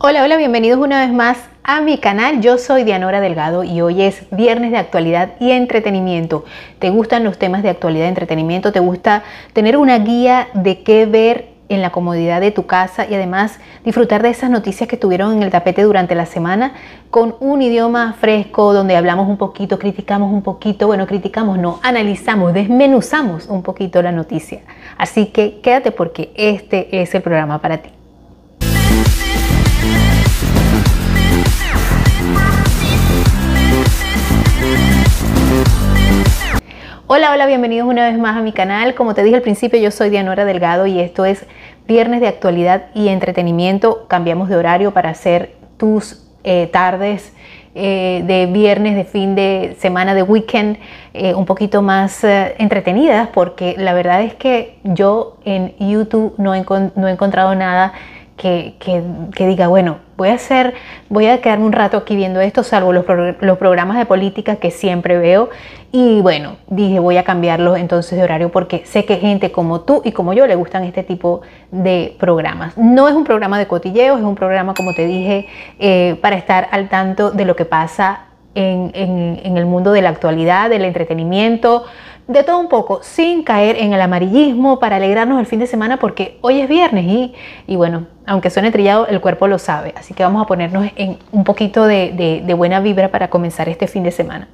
Hola, hola, bienvenidos una vez más a mi canal. Yo soy Dianora Delgado y hoy es viernes de actualidad y entretenimiento. ¿Te gustan los temas de actualidad y entretenimiento? ¿Te gusta tener una guía de qué ver en la comodidad de tu casa y además disfrutar de esas noticias que tuvieron en el tapete durante la semana con un idioma fresco donde hablamos un poquito, criticamos un poquito, bueno, criticamos no, analizamos, desmenuzamos un poquito la noticia. Así que quédate porque este es el programa para ti. Hola, hola, bienvenidos una vez más a mi canal. Como te dije al principio, yo soy Dianora Delgado y esto es Viernes de Actualidad y Entretenimiento. Cambiamos de horario para hacer tus eh, tardes eh, de viernes, de fin de semana, de weekend, eh, un poquito más entretenidas, porque la verdad es que yo en YouTube no no he encontrado nada que, diga, bueno, voy a hacer, voy a quedarme un rato aquí viendo esto, salvo los, los, programas de política que siempre veo. Y bueno, dije, voy a cambiarlos entonces de horario porque sé que gente como tú y como yo le gustan este tipo de programas. No es un programa de cotilleos, es un programa, como te dije, eh, para estar al tanto de lo que pasa en, en el mundo de la actualidad, del entretenimiento, de todo un poco, sin caer en el amarillismo para alegrarnos el fin de semana porque hoy es viernes y, y bueno, aunque suene trillado, el cuerpo lo sabe. Así que vamos a ponernos en un poquito de, de, buena vibra para comenzar este fin de semana.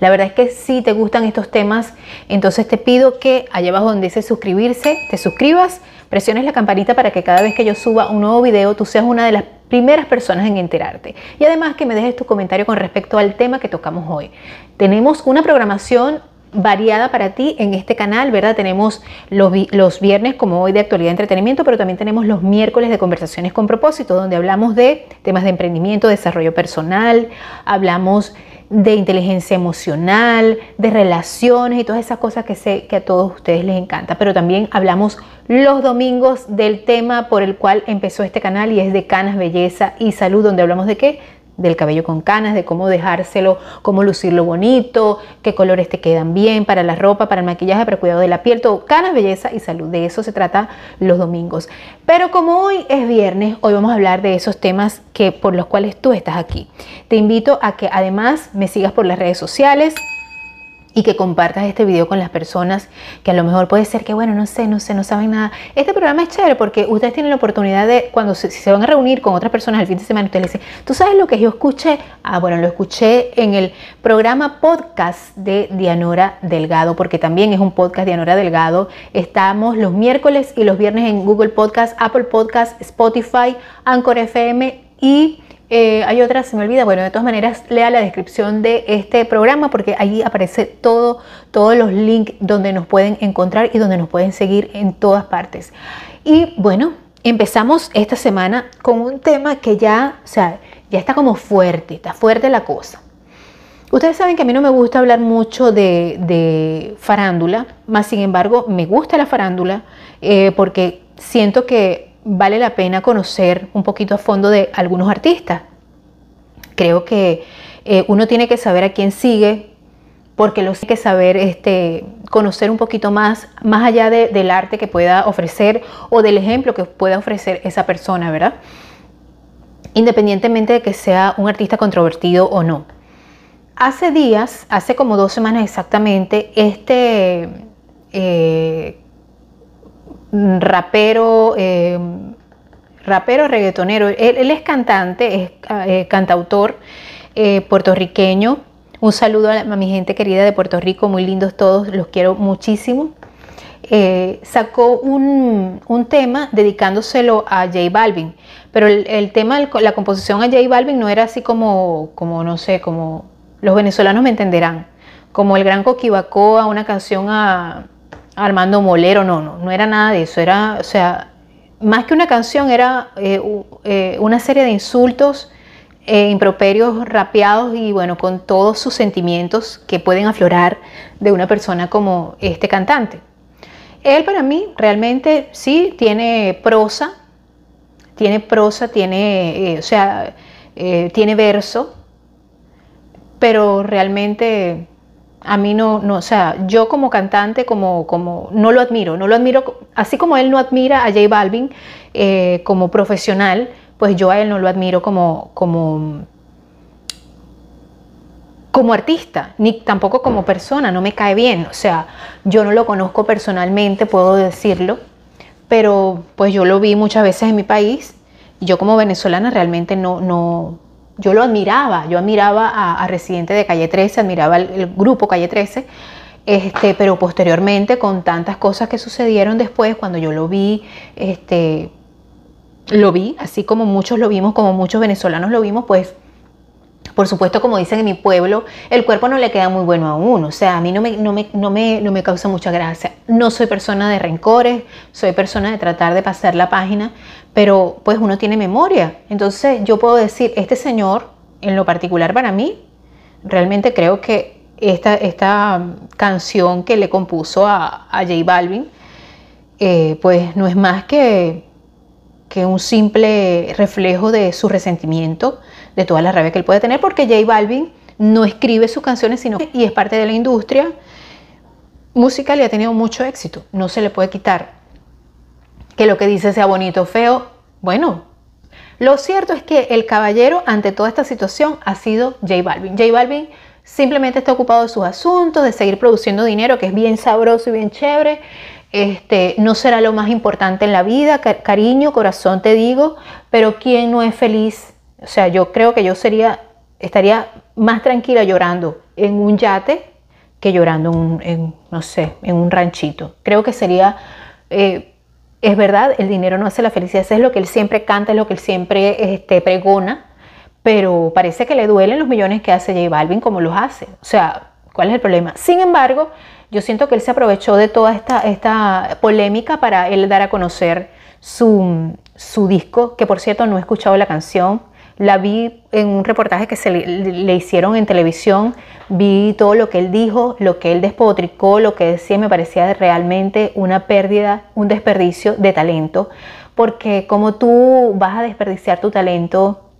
La verdad es que si te gustan estos temas, entonces te pido que allá abajo donde dice suscribirse, te suscribas, presiones la campanita para que cada vez que yo suba un nuevo video, tú seas una de las primeras personas en enterarte. Y además que me dejes tu comentario con respecto al tema que tocamos hoy. Tenemos una programación variada para ti en este canal, ¿verdad? Tenemos los, los, viernes como hoy de actualidad entretenimiento, pero también tenemos los miércoles de conversaciones con propósito, donde hablamos de temas de emprendimiento, desarrollo personal, hablamos de inteligencia emocional, de relaciones y todas esas cosas que sé que a todos ustedes les encanta. Pero también hablamos los domingos del tema por el cual empezó este canal y es de canas, belleza y salud, donde hablamos de qué? Del cabello con canas, de cómo dejárselo, cómo lucirlo bonito, qué colores te quedan bien para la ropa, para el maquillaje, para el cuidado de la piel, todo, canas, belleza y salud. De eso se trata los domingos. Pero como hoy es viernes, hoy vamos a hablar de esos temas que por los cuales tú estás aquí. Te invito a que además me sigas por las redes sociales, y que compartas este video con las personas que a lo mejor puede ser que, bueno, no sé, no sé, no saben nada. Este programa es chévere porque ustedes tienen la oportunidad de, cuando se, van a reunir con otras personas el fin de semana, ustedes le dicen, ¿tú sabes lo que yo escuché? Ah, bueno, lo escuché en el programa podcast de Dianora Delgado, porque también es un podcast Dianora Delgado. Estamos los miércoles y los viernes en Google Podcast, Apple Podcast, Spotify, Anchor FM y eh, hay otra, se me olvida, bueno, de todas maneras, lea la descripción de este programa porque ahí aparece todo, todos los links donde nos pueden encontrar y donde nos pueden seguir en todas partes. Y bueno, empezamos esta semana con un tema que ya, o sea, ya está como fuerte, está fuerte la cosa. Ustedes saben que a mí no me gusta hablar mucho de, farándula, más sin embargo me gusta la farándula eh, porque siento que vale la pena conocer un poquito a fondo de algunos artistas. Creo que eh, uno tiene que saber a quién sigue, porque lo tiene que saber este, conocer un poquito más, más allá del arte que pueda ofrecer o del ejemplo que pueda ofrecer esa persona, ¿verdad? Independientemente de que sea un artista controvertido o no. Hace días, hace como dos semanas exactamente, este eh, rapero, eh, rapero reggaetonero. Él, es cantante, es eh, cantautor eh, puertorriqueño. Un saludo a, mi gente querida de Puerto Rico, muy lindos todos, los quiero muchísimo. sacó un, tema dedicándoselo a J Balvin, pero el, tema, la composición a J Balvin no era así como, como, no sé, como los venezolanos me entenderán, como el gran a una canción a, Armando Molero, no, no, no era nada de eso, era, o sea, más que una canción, era eh, eh, una serie de insultos, e improperios rapeados y bueno, con todos sus sentimientos que pueden aflorar de una persona como este cantante. Él para mí realmente sí tiene prosa, tiene prosa, tiene, o sea, tiene verso, pero realmente a mí no, no, o sea, yo como cantante, como, como, no lo admiro, no lo admiro, así como él no admira a J Balvin eh, como profesional, pues yo a él no lo admiro como, como, como artista, ni tampoco como persona, no me cae bien. O sea, yo no lo conozco personalmente, puedo decirlo, pero pues yo lo vi muchas veces en mi país yo como venezolana realmente no, no, yo lo admiraba, yo admiraba a, Residente de Calle 13, admiraba el, grupo Calle 13, este, pero posteriormente con tantas cosas que sucedieron después, cuando yo lo vi, este, lo vi, así como muchos lo vimos, como muchos venezolanos lo vimos, pues por supuesto, como dicen en mi pueblo, el cuerpo no le queda muy bueno a uno. O sea, a mí no me, no me, no me, no me causa mucha gracia. No soy persona de rencores, soy persona de tratar de pasar la página, pero pues uno tiene memoria. Entonces yo puedo decir, este señor, en lo particular para mí, realmente creo que esta, esta canción que le compuso a, a J Balvin, eh, pues no es más que, que un simple reflejo de su resentimiento, de toda la rabia que él puede tener, porque J Balvin no escribe sus canciones, sino y es parte de la industria musical y ha tenido mucho éxito, no se le puede quitar que lo que dice sea bonito o feo. Bueno, lo cierto es que el caballero ante toda esta situación ha sido J Balvin. J Balvin simplemente está ocupado de sus asuntos, de seguir produciendo dinero, que es bien sabroso y bien chévere. Este, no será lo más importante en la vida, cariño, corazón te digo, pero ¿quién no es feliz? O sea, yo creo que yo sería, estaría más tranquila llorando en un yate que llorando en, no sé, en un ranchito. Creo que sería eh, es verdad, el dinero no hace la felicidad, eso es lo que él siempre canta, es lo que él siempre este, pregona, pero parece que le duelen los millones que hace J Balvin como los hace. O sea, ¿cuál es el problema? Sin embargo, yo siento que él se aprovechó de toda esta, esta polémica para él dar a conocer su, su disco, que por cierto no he escuchado la canción, la vi en un reportaje que se le, hicieron en televisión, vi todo lo que él dijo, lo que él despotricó, lo que decía, me parecía realmente una pérdida, un desperdicio de talento, porque como tú vas a desperdiciar tu talento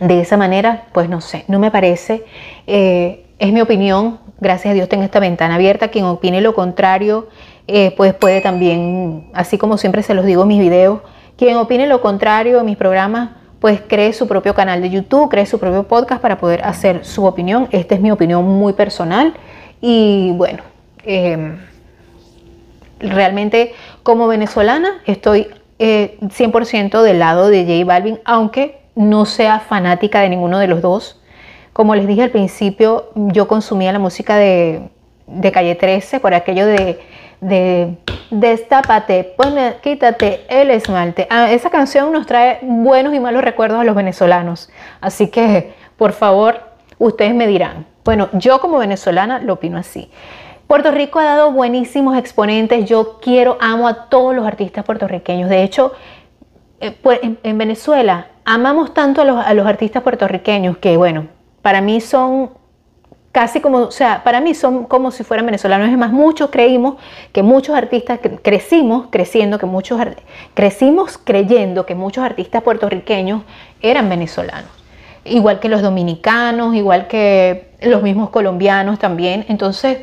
de esa manera, pues no sé, no me parece, eh, es mi opinión, gracias a Dios tengo esta ventana abierta, quien opine lo contrario, eh, pues puede también, así como siempre se los digo en mis videos, quien opine lo contrario en mis programas, pues cree su propio canal de YouTube, cree su propio podcast para poder hacer su opinión. Esta es mi opinión muy personal y bueno, em, realmente como venezolana estoy 100% eh, del lado de J Balvin, aunque no sea fanática de ninguno de los dos. Como les dije al principio, yo consumía la música de, de Calle 13 por aquello de de Destápate, ponle, quítate el esmalte. Ah, esa canción nos trae buenos y malos recuerdos a los venezolanos. Así que, por favor, ustedes me dirán. Bueno, yo como venezolana lo opino así. Puerto Rico ha dado buenísimos exponentes. Yo quiero, amo a todos los artistas puertorriqueños. De hecho, eh, pues, en, Venezuela amamos tanto a los artistas puertorriqueños que, bueno, para mí son casi como, o sea, para mí son como si fueran venezolanos. Es más, muchos creímos que muchos artistas, crecimos creciendo, que muchos, crecimos creyendo que muchos artistas puertorriqueños eran venezolanos. Igual que los dominicanos, igual que los mismos colombianos también. Entonces,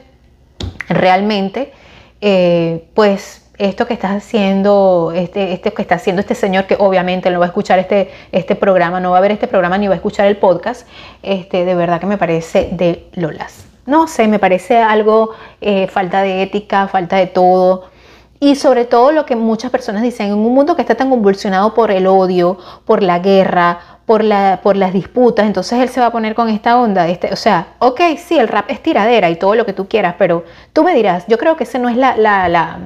realmente, eh, pues esto que estás haciendo, este, este, que está haciendo este señor, que obviamente no va a escuchar este, este programa, no va a ver este programa ni va a escuchar el podcast, este, de verdad que me parece de Lolas. No sé, me parece algo eh, falta de ética, falta de todo. Y sobre todo lo que muchas personas dicen, en un mundo que está tan convulsionado por el odio, por la guerra, por, la, por las disputas, entonces él se va a poner con esta onda. Este, o sea, ok, sí, el rap es tiradera y todo lo que tú quieras, pero tú me dirás, yo creo que ese no es la, la, la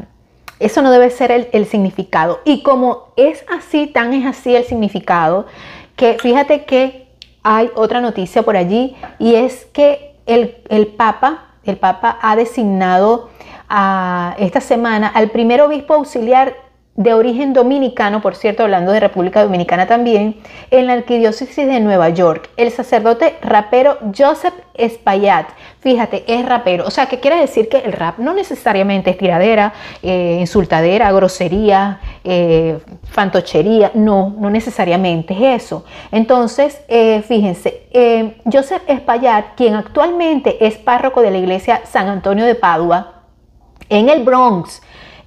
eso no debe ser el, significado. Y como es así, tan es así el significado, que fíjate que hay otra noticia por allí y es que el, el Papa, el Papa ha designado a, esta semana al primer obispo auxiliar de origen dominicano, por cierto, hablando de República Dominicana también, en la arquidiócesis de Nueva York, el sacerdote rapero Joseph Espaillat. Fíjate, es rapero. O sea, ¿qué quiere decir que el rap no necesariamente es tiradera, eh, insultadera, grosería, eh, fantochería. No, no necesariamente es eso. Entonces, eh, fíjense, Joseph Espaillat, quien actualmente es párroco de la iglesia San Antonio de Padua, en el Bronx,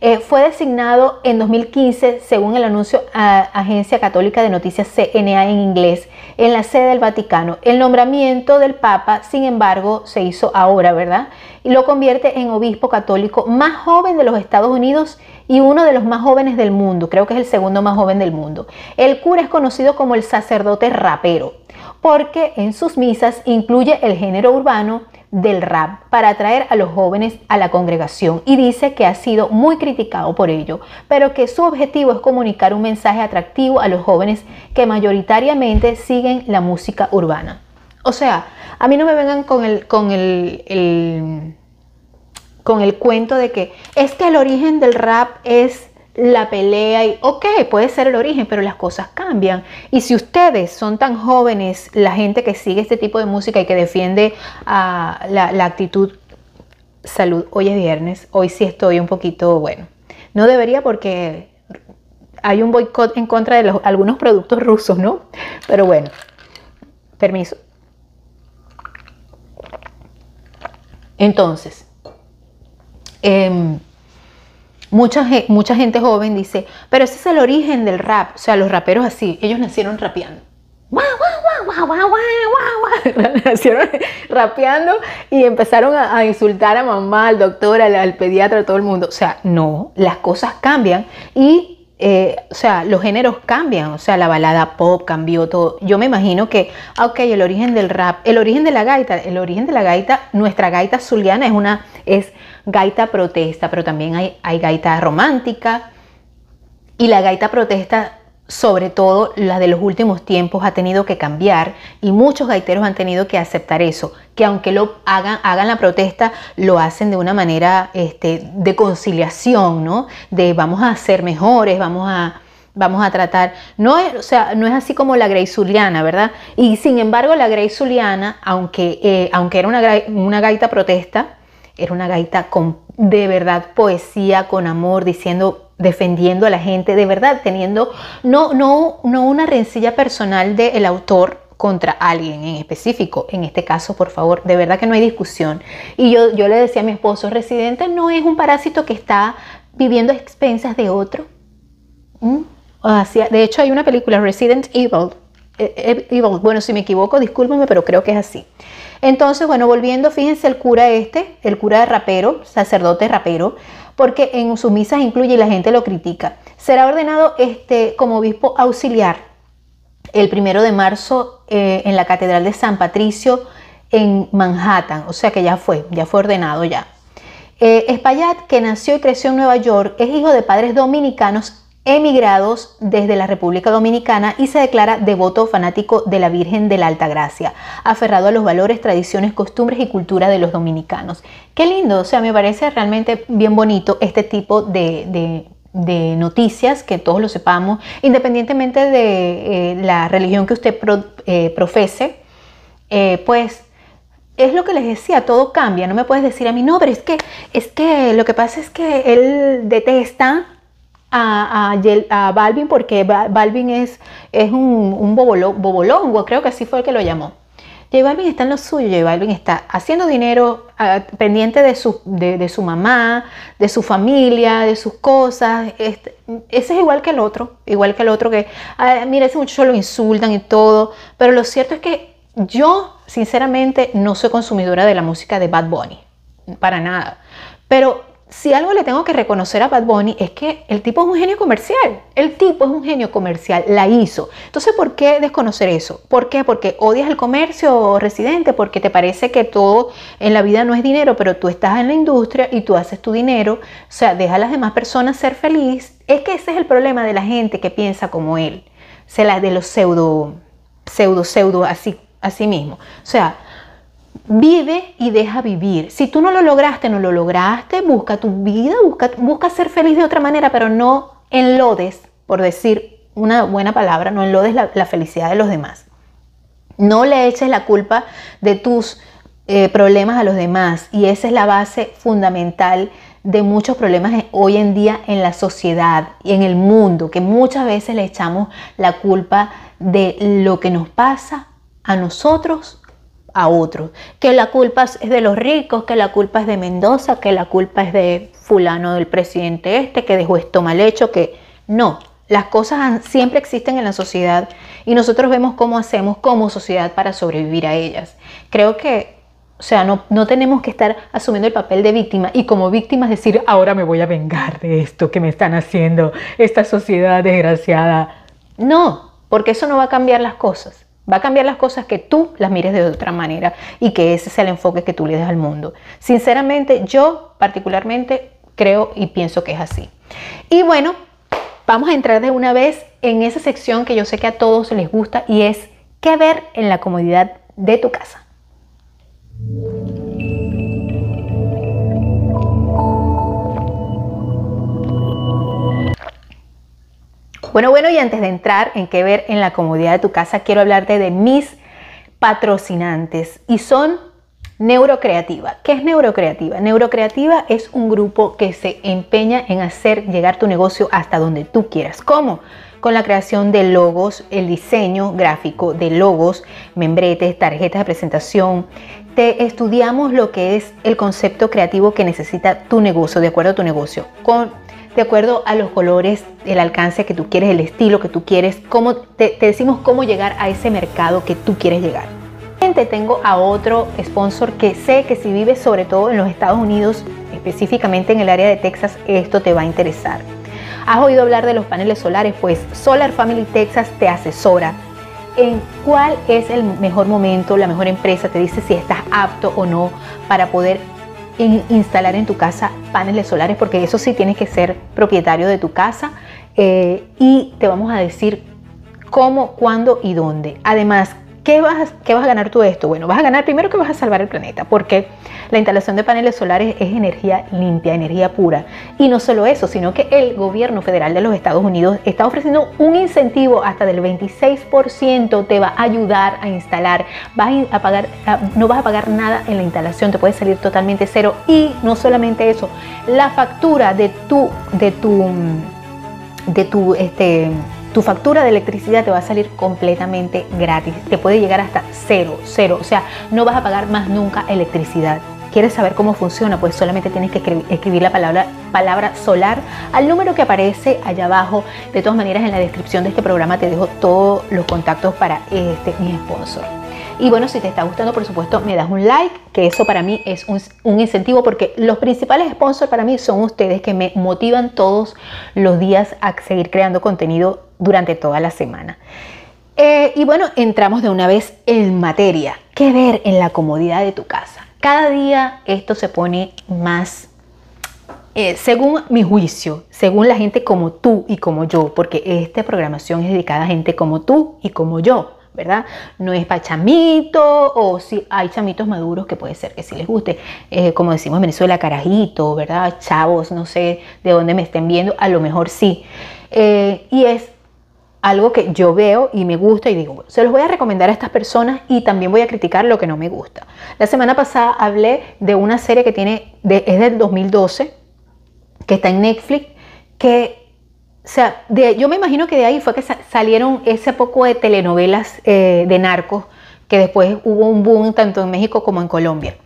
Eh, fue designado en 2015, según el anuncio a Agencia Católica de Noticias CNA en inglés, en la sede del Vaticano. El nombramiento del Papa, sin embargo, se hizo ahora, ¿verdad? Y lo convierte en obispo católico más joven de los Estados Unidos y uno de los más jóvenes del mundo. Creo que es el segundo más joven del mundo. El cura es conocido como el sacerdote rapero, porque en sus misas incluye el género urbano del rap para atraer a los jóvenes a la congregación y dice que ha sido muy criticado por ello, pero que su objetivo es comunicar un mensaje atractivo a los jóvenes que mayoritariamente siguen la música urbana. O sea, a mí no me vengan con el, con el, con el cuento de que es que el origen del rap es la pelea y, ok, puede ser el origen, pero las cosas cambian. Y si ustedes son tan jóvenes, la gente que sigue este tipo de música y que defiende ah, la, actitud, salud, hoy es viernes, hoy sí estoy un poquito, bueno, no debería porque hay un boicot en contra de algunos productos rusos, ¿no? Pero bueno, permiso. Entonces, eh, Mucha, gente joven dice, pero ese es el origen del rap. O sea, los raperos así, ellos nacieron rapeando. Nacieron rapeando y empezaron a, insultar a mamá, al doctor, al, pediatra, a todo el mundo. O sea, no, las cosas cambian y eh, o sea, los géneros cambian, o sea, la balada pop cambió todo. Yo me imagino que, ah, ok, el origen del rap, el origen de la gaita, el origen de la gaita, nuestra gaita zuliana es una, es gaita protesta, pero también hay, hay gaita romántica. Y la gaita protesta, sobre todo la de los últimos tiempos, ha tenido que cambiar y muchos gaiteros han tenido que aceptar eso, que aunque lo hagan, hagan la protesta, lo hacen de una manera este, de conciliación, ¿no? De vamos a ser mejores, vamos a, vamos a tratar. No es, o sea, no es así como la Grey Zuliana, ¿verdad? Y sin embargo, la Grey Zuliana, aunque, eh, aunque era una, una gaita protesta, era una gaita con de verdad poesía, con amor, diciendo, defendiendo a la gente, de verdad teniendo no, no, no una rencilla personal del autor contra alguien en específico. En este caso, por favor, de verdad que no hay discusión. Y yo, yo le decía a mi esposo, residente no es un parásito que está viviendo a expensas de otro. ¿Mm? de hecho, hay una película, Resident Evil, eh, eh, Evil. Bueno, si me equivoco, discúlpenme, pero creo que es así. Entonces, bueno, volviendo, fíjense el cura este, el cura de rapero, sacerdote rapero, porque en sus misas incluye y la gente lo critica. Será ordenado este, como obispo auxiliar el primero de marzo eh, en la Catedral de San Patricio en Manhattan, o sea que ya fue, ya fue ordenado ya. Eh, que nació y creció en Nueva York, es hijo de padres dominicanos emigrados desde la República Dominicana y se declara devoto fanático de la Virgen de la Alta Gracia, aferrado a los valores, tradiciones, costumbres y cultura de los dominicanos. Qué lindo, o sea, me parece realmente bien bonito este tipo de, noticias, que todos lo sepamos, independientemente de eh, la religión que usted eh, profese, eh, pues es lo que les decía, todo cambia. No me puedes decir a mí, no, pero es que, es que lo que pasa es que él detesta a, a, Balvin porque Balvin es, es un, bobolongo, creo que así fue el que lo llamó. J Balvin está en lo suyo, J Balvin está haciendo dinero ah, pendiente de su, de, su mamá, de su familia, de sus cosas. Este, ese es igual que el otro, igual que el otro que, ah, mira, ese muchacho lo insultan y todo, pero lo cierto es que yo, sinceramente, no soy consumidora de la música de Bad Bunny, para nada. Pero si algo le tengo que reconocer a Bad Bunny es que el tipo es un genio comercial. El tipo es un genio comercial, la hizo. Entonces, ¿por qué desconocer eso? ¿Por qué? Porque odias el comercio residente, porque te parece que todo en la vida no es dinero, pero tú estás en la industria y tú haces tu dinero. O sea, deja a las demás personas ser feliz. Es que ese es el problema de la gente que piensa como él. O la de los pseudo, pseudo, pseudo, así, así mismo. O sea, Vive y deja vivir. Si tú no lo lograste, no lo lograste, busca tu vida, busca, busca ser feliz de otra manera, pero no enlodes, por decir una buena palabra, no enlodes la, la felicidad de los demás. No le eches la culpa de tus eh, problemas a los demás y esa es la base fundamental de muchos problemas hoy en día en la sociedad y en el mundo, que muchas veces le echamos la culpa de lo que nos pasa a nosotros a otros. Que la culpa es de los ricos, que la culpa es de Mendoza, que la culpa es de fulano del presidente este, que dejó esto mal hecho, que no. Las cosas siempre existen en la sociedad y nosotros vemos cómo hacemos como sociedad para sobrevivir a ellas. Creo que, o sea, no, no tenemos que estar asumiendo el papel de víctima y como víctimas decir, ahora me voy a vengar de esto que me están haciendo esta sociedad desgraciada. No, porque eso no va a cambiar las cosas. Va a cambiar las cosas que tú las mires de otra manera y que ese sea el enfoque que tú le des al mundo. Sinceramente, yo particularmente creo y pienso que es así. Y bueno, vamos a entrar de una vez en esa sección que yo sé que a todos les gusta y es qué ver en la comodidad de tu casa. Bueno, bueno, y antes de entrar en qué ver en la comodidad de tu casa, quiero hablarte de mis patrocinantes y son Neurocreativa. ¿Qué es Neurocreativa? Neurocreativa es un grupo que se empeña en hacer llegar tu negocio hasta donde tú quieras. ¿Cómo? Con la creación de logos, el diseño gráfico de logos, membretes, tarjetas de presentación. Te estudiamos lo que es el concepto creativo que necesita tu negocio, de acuerdo a tu negocio, de acuerdo a los colores, el alcance que tú quieres, el estilo que tú quieres, cómo te, decimos cómo llegar a ese mercado que tú quieres llegar. Tengo a otro sponsor que sé que si vives sobre todo en los Estados Unidos, específicamente en el área de Texas, esto te va a interesar. ¿Has oído hablar de los paneles solares? Pues Solar Family Texas te asesora en cuál es el mejor momento, la mejor empresa, te dice si estás apto o no para poder instalar en tu casa paneles solares, porque eso sí tienes que ser propietario de tu casa eh, y te vamos a decir cómo, cuándo y dónde. Además, ¿Qué vas, ¿Qué vas a ganar tú de esto? Bueno, vas a ganar primero que vas a salvar el planeta, porque la instalación de paneles solares es energía limpia, energía pura. Y no solo eso, sino que el gobierno federal de los Estados Unidos está ofreciendo un incentivo hasta del 26%, te va a ayudar a instalar, vas a pagar, no vas a pagar nada en la instalación, te puede salir totalmente cero. Y no solamente eso, la factura de tu, de tu, de tu, este, tu factura de electricidad te va a salir completamente gratis. Te puede llegar hasta cero, cero. O sea, no vas a pagar más nunca electricidad. ¿Quieres saber cómo funciona? Pues solamente tienes que escribir la palabra, palabra solar al número que aparece allá abajo. De todas maneras, en la descripción de este programa te dejo todos los contactos para este mi sponsor. Y bueno, si te está gustando, por supuesto, me das un like, que eso para mí es un, incentivo porque los principales sponsors para mí son ustedes que me motivan todos los días a seguir creando contenido durante toda la semana. Eh, y bueno, entramos de una vez en materia. ¿Qué ver en la comodidad de tu casa? Cada día esto se pone más, eh, según mi juicio, según la gente como tú y como yo, porque esta programación es dedicada a gente como tú y como yo. ¿Verdad? No es para chamitos o si hay chamitos maduros que puede ser que sí les guste, eh, como decimos en Venezuela, carajito, ¿verdad? Chavos, no sé de dónde me estén viendo, a lo mejor sí. Eh, y es algo que yo veo y me gusta y digo, se los voy a recomendar a estas personas y también voy a criticar lo que no me gusta. La semana pasada hablé de una serie que tiene, es del 2012, que está en Netflix, que o sea, yo me imagino que de ahí fue que salieron ese poco de telenovelas eh, de narcos, que después hubo un boom tanto en México como en Colombia,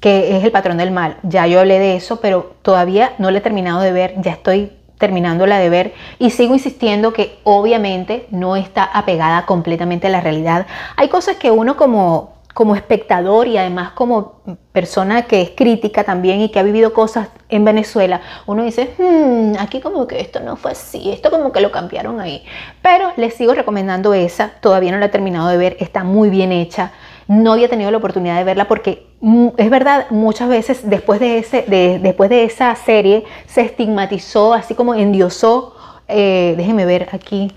que es El Patrón del Mal. Ya yo hablé de eso, pero todavía no la he terminado de ver, ya estoy terminándola de ver y sigo insistiendo que obviamente no está apegada completamente a la realidad. Hay cosas que uno como como espectador y además como persona que es crítica también y que ha vivido cosas en Venezuela, uno dice, hmm, aquí como que esto no fue así, esto como que lo cambiaron ahí. Pero les sigo recomendando esa, todavía no la he terminado de ver, está muy bien hecha. No había tenido la oportunidad de verla porque mm, es verdad, muchas veces después de, ese, después de esa serie se estigmatizó, así como endiosó, eh, déjenme ver aquí,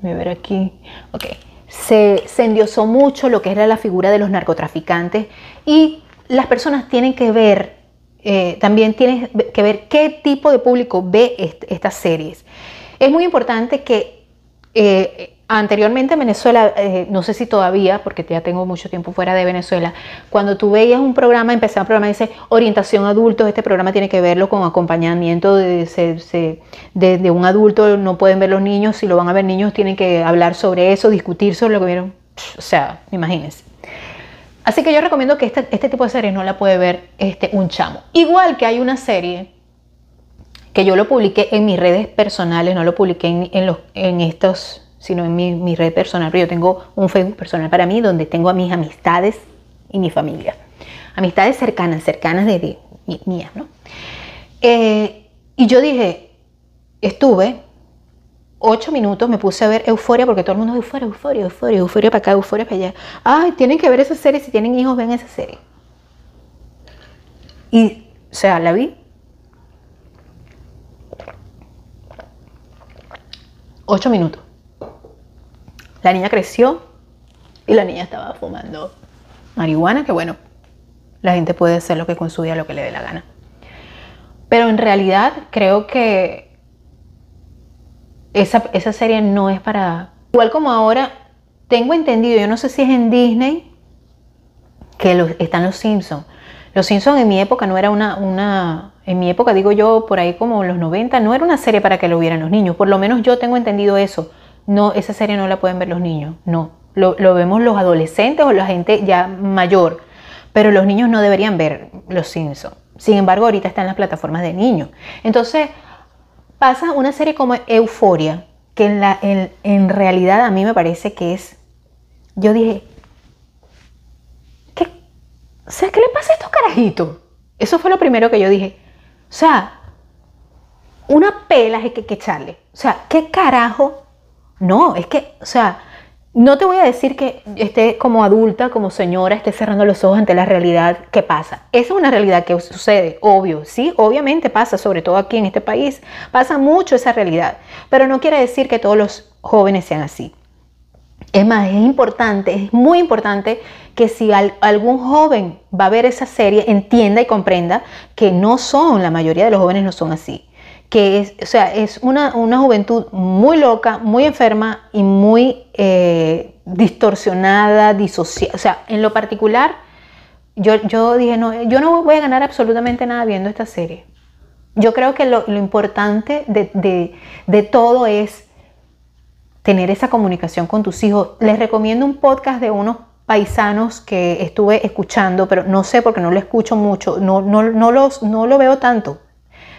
déjenme ver aquí, ok se, endiosó mucho lo que era la figura de los narcotraficantes y las personas tienen que ver, eh, también tienen que ver qué tipo de público ve estas series. Es muy importante que eh, Anteriormente en Venezuela, eh, no sé si todavía, porque ya tengo mucho tiempo fuera de Venezuela, cuando tú veías un programa, empezaba un programa dice orientación adultos, este programa tiene que verlo con acompañamiento de, de, un adulto, no pueden ver los niños, si lo van a ver niños tienen que hablar sobre eso, discutir sobre lo que vieron, o sea, imagínense. Así que yo recomiendo que este, este tipo de series no la puede ver este, un chamo. Igual que hay una serie que yo lo publiqué en mis redes personales, no lo publiqué en, los, en estos, sino en mi, red personal, pero yo tengo un Facebook personal para mí donde tengo a mis amistades y mi familia. Amistades cercanas, cercanas de, de mías, ¿no? Eh, y yo dije, estuve ocho minutos, me puse a ver Euforia, porque todo el mundo, Euforia, Euforia, Euforia, Euforia para acá, Euforia para allá. Ay, tienen que ver esa serie, si tienen hijos, ven esa serie. Y, o sea, la vi. Ocho minutos. La niña creció y la niña estaba fumando marihuana, que bueno, la gente puede hacer lo que con su vida, lo que le dé la gana. Pero en realidad creo que esa, serie no es para... Igual como ahora, tengo entendido, yo no sé si es en Disney, que están los Simpsons. Los Simpsons en mi época no era una, una, en mi época digo yo, por ahí como los 90, no era una serie para que lo vieran los niños. Por lo menos yo tengo entendido eso. No, esa serie no la pueden ver los niños, no. Lo, lo vemos los adolescentes o la gente ya mayor. Pero los niños no deberían ver los Simpsons. Sin embargo, ahorita está en las plataformas de niños. Entonces, pasa una serie como Euforia, que en, la, en, realidad a mí me parece que es, yo dije, ¿qué, o sea, ¿qué le pasa a estos carajitos? Eso fue lo primero que yo dije. O sea, una pela que, que echarle. O sea, ¿qué carajo? No, es que, o sea, no te voy a decir que esté como adulta, como señora, esté cerrando los ojos ante la realidad que pasa. Esa es una realidad que sucede, obvio, sí, obviamente pasa, sobre todo aquí en este país, pasa mucho esa realidad, pero no quiere decir que todos los jóvenes sean así. Es más, es importante, es muy importante que si algún joven va a ver esa serie, entienda y comprenda que no son, la mayoría de los jóvenes no son así que es, o sea, es una, juventud muy loca, muy enferma y muy eh, distorsionada, disociada. O sea, en lo particular, yo, yo dije, no, yo no voy a ganar absolutamente nada viendo esta serie. Yo creo que lo, importante de, de, todo es tener esa comunicación con tus hijos. Les recomiendo un podcast de unos paisanos que estuve escuchando, pero no sé porque no lo escucho mucho, no, no, no, los, no lo veo tanto.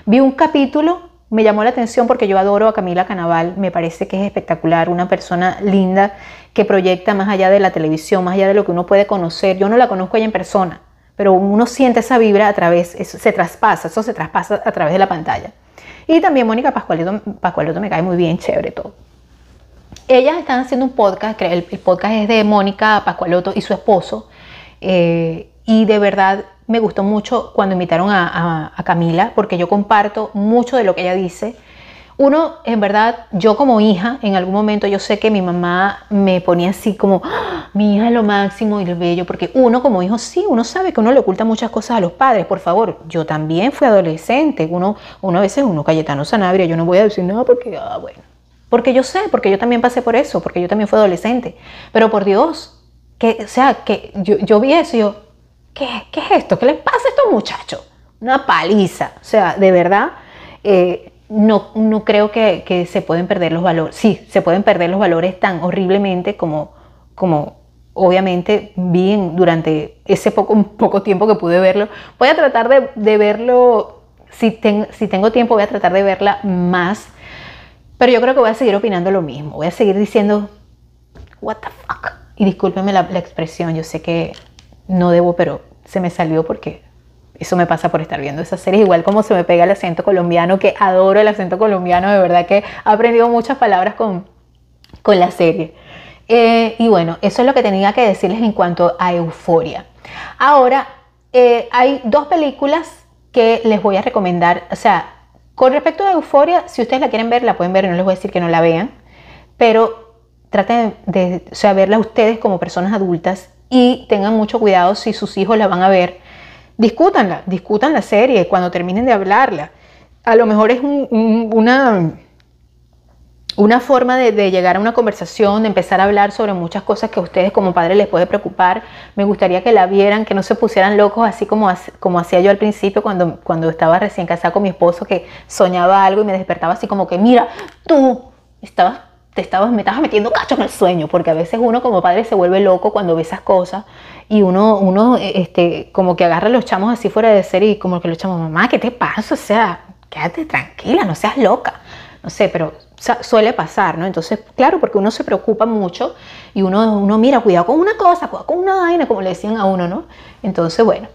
Vi un capítulo, me llamó la atención porque yo adoro a Camila Canaval, me parece que es espectacular, una persona linda que proyecta más allá de la televisión, más allá de lo que uno puede conocer. Yo no la conozco ella en persona, pero uno siente esa vibra a través, eso se traspasa, eso se traspasa a través de la pantalla. Y también Mónica Pascualito, Pascualito me cae muy bien, chévere todo. Ellas están haciendo un podcast, el, el podcast es de Mónica Pascualoto y su esposo, eh, y de verdad me gustó mucho cuando invitaron a, Camila, porque yo comparto mucho de lo que ella dice. Uno, en verdad, yo como hija, en algún momento yo sé que mi mamá me ponía así como, ¡Ah! mi hija lo máximo y lo bello, porque uno como hijo, sí, uno sabe que uno le oculta muchas cosas a los padres, por favor, yo también fui adolescente, uno, uno a veces, uno Cayetano Sanabria, yo no voy a decir nada porque, ah, bueno, porque yo sé, porque yo también pasé por eso, porque yo también fui adolescente, pero por Dios, que, o sea, que yo, yo vi eso y yo, ¿qué, es esto? ¿Qué les pasa a estos muchachos? Una paliza. O sea, de verdad, eh, no, no creo que, se pueden perder los valores. Sí, se pueden perder los valores tan horriblemente como, como obviamente vi durante ese poco, poco tiempo que pude verlo. Voy a tratar de, verlo, si, si tengo tiempo voy a tratar de verla más, pero yo creo que voy a seguir opinando lo mismo. Voy a seguir diciendo, what the fuck. Y discúlpenme la expresión, yo sé que no debo, pero se me salió porque eso me pasa por estar viendo esas series, igual como se me pega el acento colombiano, que adoro el acento colombiano, de verdad que he aprendido muchas palabras con, con la serie. Eh, y bueno, eso es lo que tenía que decirles en cuanto a Euforia. Ahora, eh, hay dos películas que les voy a recomendar, o sea, con respecto a Euforia, si ustedes la quieren ver, la pueden ver, no les voy a decir que no la vean, pero traten de, de verla ustedes como personas adultas y tengan mucho cuidado si sus hijos la van a ver. Discútanla, discutan la serie cuando terminen de hablarla. A lo mejor es una, una forma de, llegar a una conversación, de empezar a hablar sobre muchas cosas que a ustedes como padres les puede preocupar. Me gustaría que la vieran, que no se pusieran locos así como, como hacía yo al principio cuando, cuando estaba recién casada con mi esposo, que soñaba algo y me despertaba así como que, mira, tú estabas te estabas, me estabas metiendo cacho en el sueño, porque a veces uno como padre se vuelve loco cuando ve esas cosas y uno, uno este, como que agarra los chamos así fuera de serie y como que los chamos, mamá, ¿qué te pasa? O sea, quédate tranquila, no seas loca. No sé, pero suele pasar, ¿no? Entonces, claro, porque uno se preocupa mucho y uno, uno mira, cuidado con una cosa, cuidado con una vaina, como le decían a uno, ¿no? Entonces, bueno.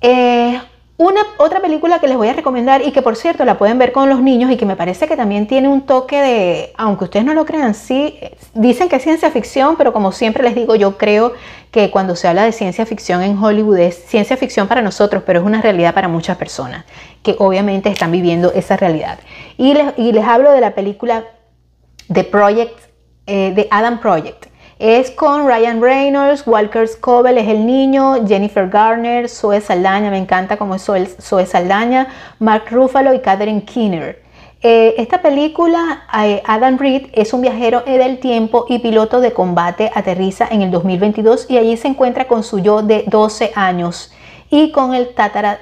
Eh, una otra película que les voy a recomendar y que por cierto la pueden ver con los niños y que me parece que también tiene un toque de, aunque ustedes no lo crean, sí, dicen que es ciencia ficción, pero como siempre les digo, yo creo que cuando se habla de ciencia ficción en Hollywood es ciencia ficción para nosotros, pero es una realidad para muchas personas que obviamente están viviendo esa realidad. Y les, hablo de la película The Project, eh, The Adam Project. Es con Ryan Reynolds, Walker Scobell es el niño, Jennifer Garner, Zoe Saldaña, me encanta como es Zoe, Saldaña, Mark Ruffalo y Catherine Keener. Eh, esta película, eh, Adam Reed es un viajero del tiempo y piloto de combate, aterriza en el 2022 y allí se encuentra con su yo de 12 años y con el tatara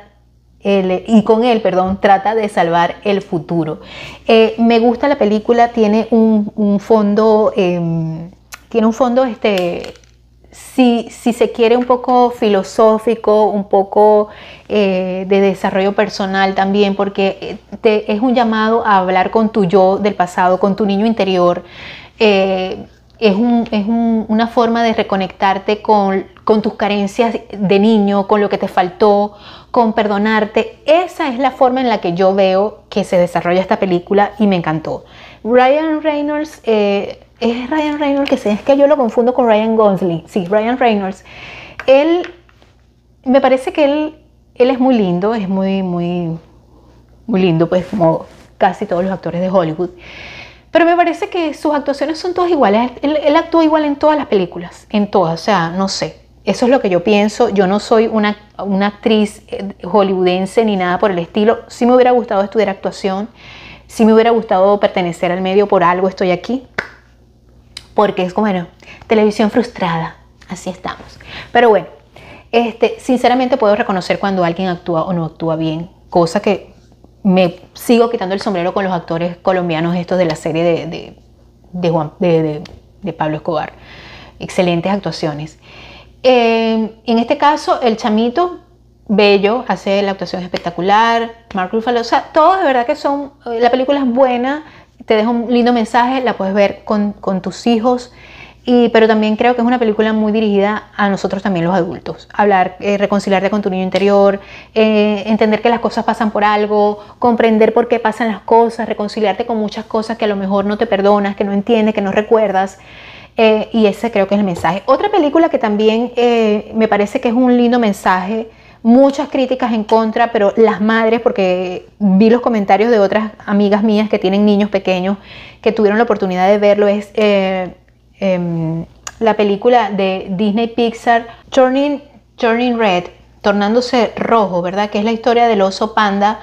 y con él, perdón, trata de salvar el futuro. Eh, me gusta la película, tiene un, fondo em, tiene un fondo, este, si, si, se quiere, un poco filosófico, un poco eh, de desarrollo personal también, porque te, es un llamado a hablar con tu yo del pasado, con tu niño interior. Eh, es, un, es un, una forma de reconectarte con, con, tus carencias de niño, con lo que te faltó, con perdonarte. Esa es la forma en la que yo veo que se desarrolla esta película y me encantó. Ryan Reynolds eh, es Ryan Reynolds, que sé, es que yo lo confundo con Ryan Gosling. Sí, Ryan Reynolds. Él, me parece que él, él es muy lindo, es muy, muy, muy lindo, pues como casi todos los actores de Hollywood. Pero me parece que sus actuaciones son todas iguales. Él, él actúa igual en todas las películas, en todas, o sea, no sé. Eso es lo que yo pienso. Yo no soy una, una actriz eh, hollywoodense ni nada por el estilo. Sí me hubiera gustado estudiar actuación. Sí me hubiera gustado pertenecer al medio por algo estoy aquí porque es como, bueno, televisión frustrada, así estamos. Pero bueno, este, sinceramente puedo reconocer cuando alguien actúa o no actúa bien, cosa que me sigo quitando el sombrero con los actores colombianos estos de la serie de, de, de, Pablo Escobar. Excelentes actuaciones. Eh, en este caso, el chamito, bello, hace la actuación espectacular, Mark Ruffalo, o sea, todos de verdad que son, la película es buena, te deja un lindo mensaje, la puedes ver con, tus hijos, y, pero también creo que es una película muy dirigida a nosotros también los adultos. Hablar, eh, reconciliarte con tu niño interior, eh, entender que las cosas pasan por algo, comprender por qué pasan las cosas, reconciliarte con muchas cosas que a lo mejor no te perdonas, que no entiendes, que no recuerdas. Eh, y ese creo que es el mensaje. Otra película que también me parece que es un lindo mensaje muchas críticas en contra, pero las madres, porque vi los comentarios de otras amigas mías que tienen niños pequeños que tuvieron la oportunidad de verlo, es eh, em, la película de Disney Pixar, Turning, Turning Red, tornándose rojo, ¿verdad? Que es la historia del oso panda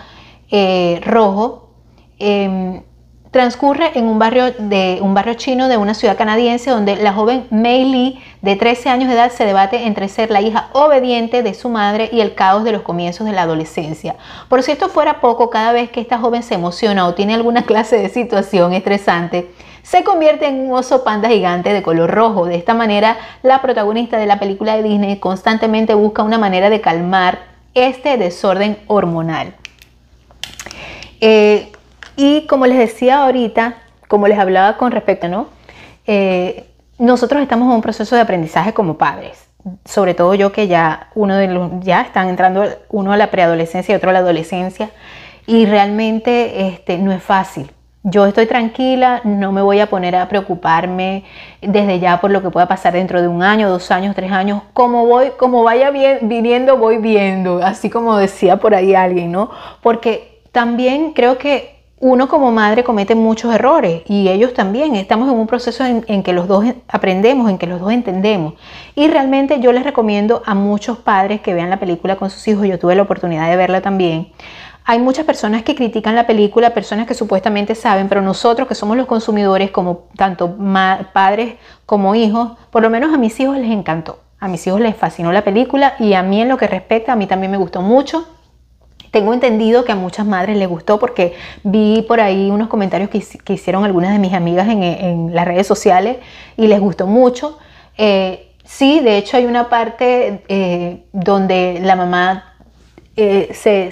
eh, rojo. Em, transcurre en un barrio, de, un barrio chino de una ciudad canadiense donde la joven Mei Lee, de 13 años de edad, se debate entre ser la hija obediente de su madre y el caos de los comienzos de la adolescencia. Por si esto fuera poco, cada vez que esta joven se emociona o tiene alguna clase de situación estresante, se convierte en un oso panda gigante de color rojo. De esta manera, la protagonista de la película de Disney constantemente busca una manera de calmar este desorden hormonal. Eh, y como les decía ahorita, como les hablaba con respecto, ¿no? Eh, nosotros estamos en un proceso de aprendizaje como padres. Sobre todo yo que ya uno de los, ya están entrando uno a la preadolescencia y otro a la adolescencia. Y realmente este, no es fácil. Yo estoy tranquila, no me voy a poner a preocuparme desde ya por lo que pueda pasar dentro de un año, dos años, tres años. Como voy, como vaya bien, viniendo, voy viendo, así como decía por ahí alguien, ¿no? Porque también creo que uno como madre comete muchos errores y ellos también. Estamos en un proceso en, que los dos aprendemos, en que los dos entendemos. Y realmente yo les recomiendo a muchos padres que vean la película con sus hijos. Yo tuve la oportunidad de verla también. Hay muchas personas que critican la película, personas que supuestamente saben, pero nosotros que somos los consumidores, como tanto padres como hijos, por lo menos a mis hijos les encantó. A mis hijos les fascinó la película y a mí en lo que respecta, a mí también me gustó mucho. Tengo entendido que a muchas madres les gustó porque vi por ahí unos comentarios que, hicieron algunas de mis amigas en, las redes sociales y les gustó mucho. Eh, sí, de hecho hay una parte eh, donde la mamá eh, se,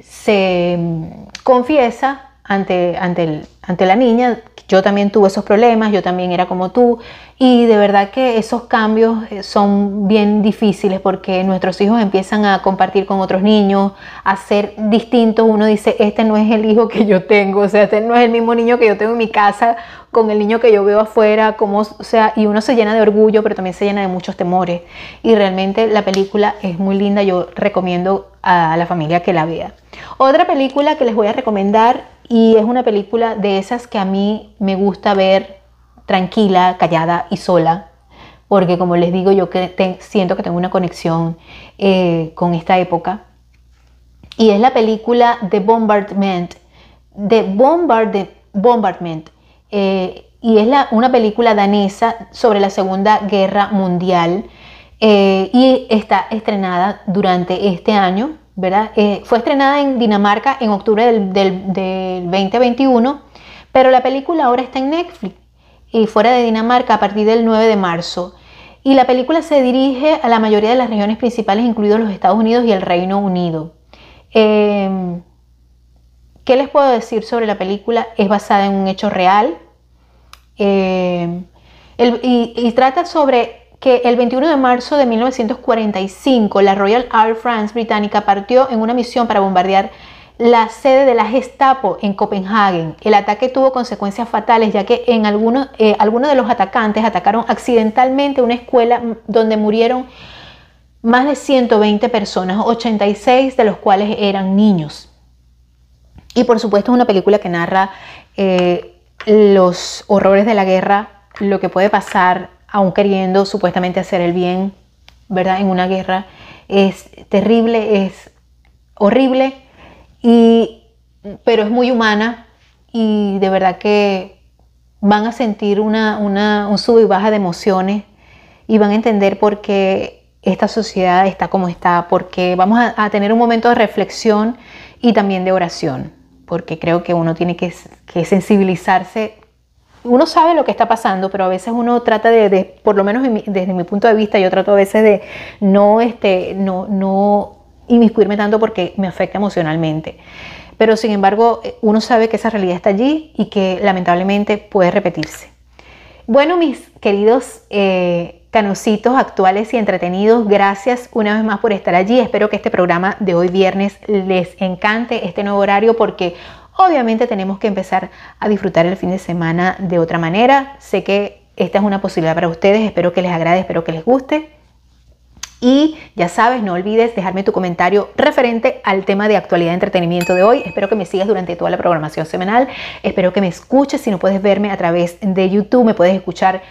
se, mm, confiesa ante, ante, ante la niña yo también tuve esos problemas, yo también era como tú y de verdad que esos cambios eh, son bien difíciles porque nuestros hijos empiezan a compartir con otros niños, a ser distintos. Uno dice, este no es el hijo que yo tengo, o sea, este no es el mismo niño que yo tengo en mi casa con el niño que yo veo afuera, como, o sea, y uno se llena de orgullo, pero también se llena de muchos temores. Y realmente la película es muy linda, yo recomiendo a la familia que la vea. Otra película que les voy a recomendar y es una película de esas que a mí me gusta ver tranquila, callada y sola, porque como les digo, yo que siento que tengo una conexión eh, con esta época. Y es la película The Bombardment, The Bombardment, eh, y es una película danesa sobre la Segunda Guerra Mundial eh, y está estrenada durante este año, Eh, fue estrenada en Dinamarca en octubre del, 2021, pero la película ahora está en Netflix y fuera de Dinamarca a partir del 9 de marzo. Y la película se dirige a la mayoría de las regiones principales, incluidos los Estados Unidos y el Reino Unido. Em, ¿Qué les puedo decir sobre la película? Es basada en un hecho real em, y trata sobre que el 21 de marzo de 1945 la Royal Air France británica partió en una misión para bombardear la sede de la Gestapo en Copenhague. El ataque tuvo consecuencias fatales ya que en algunos, eh, algunos de los atacantes atacaron accidentalmente una escuela donde murieron más de 120 personas, 86 de los cuales eran niños. Y por supuesto es una película que narra eh, los horrores de la guerra, lo que puede pasar aún queriendo supuestamente hacer el bien, ¿verdad? En una guerra. Es terrible, es horrible, y, pero es muy humana y de verdad que van a sentir una, una, un sub y baja de emociones y van a entender por qué esta sociedad está como está, porque vamos a, tener un momento de reflexión y también de oración, porque creo que uno tiene que, que sensibilizarse uno sabe lo que está pasando, pero a veces uno trata de, por lo menos desde mi punto de vista, yo trato a veces de no, este, no, no inmiscuirme tanto porque me afecta emocionalmente. Pero sin embargo, uno sabe que esa realidad está allí y que lamentablemente puede repetirse. Bueno, mis queridos eh, actuales y entretenidos, gracias una vez más por estar allí. Espero que este programa de hoy viernes les encante este nuevo horario porque Obviamente tenemos que empezar a disfrutar el fin de semana de otra manera. Sé que esta es una posibilidad para ustedes, espero que les agrade, espero que les guste. Y ya sabes, no olvides dejarme tu comentario referente al tema de actualidad y entretenimiento de hoy. Espero que me sigas durante toda la programación semanal. Espero que me escuches. Si no puedes verme a través de YouTube, me puedes escuchar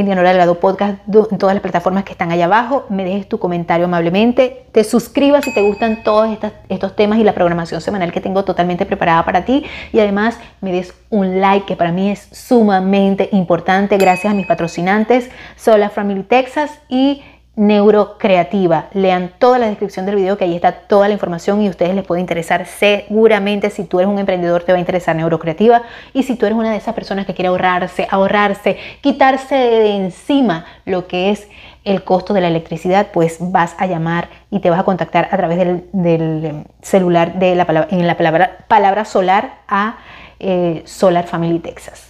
en Dianora Delgado Podcast, en todas las plataformas que están allá abajo. Me dejes tu comentario amablemente. Te suscribas si te gustan todos estos temas y la programación semanal que tengo totalmente preparada para ti. Y además me des un like, que para mí es sumamente importante. Gracias a mis patrocinantes, Sola Family Texas y neurocreativa. Lean toda la descripción del video que ahí está toda la información y a ustedes les puede interesar seguramente si tú eres un emprendedor te va a interesar neurocreativa y si tú eres una de esas personas que quiere ahorrarse, ahorrarse, quitarse de encima lo que es el costo de la electricidad, pues vas a llamar y te vas a contactar a través del, celular de la palabra, en la palabra, palabra solar a eh, Solar Family Texas.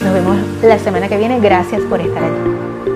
Nos vemos la semana que viene. Gracias por estar aquí.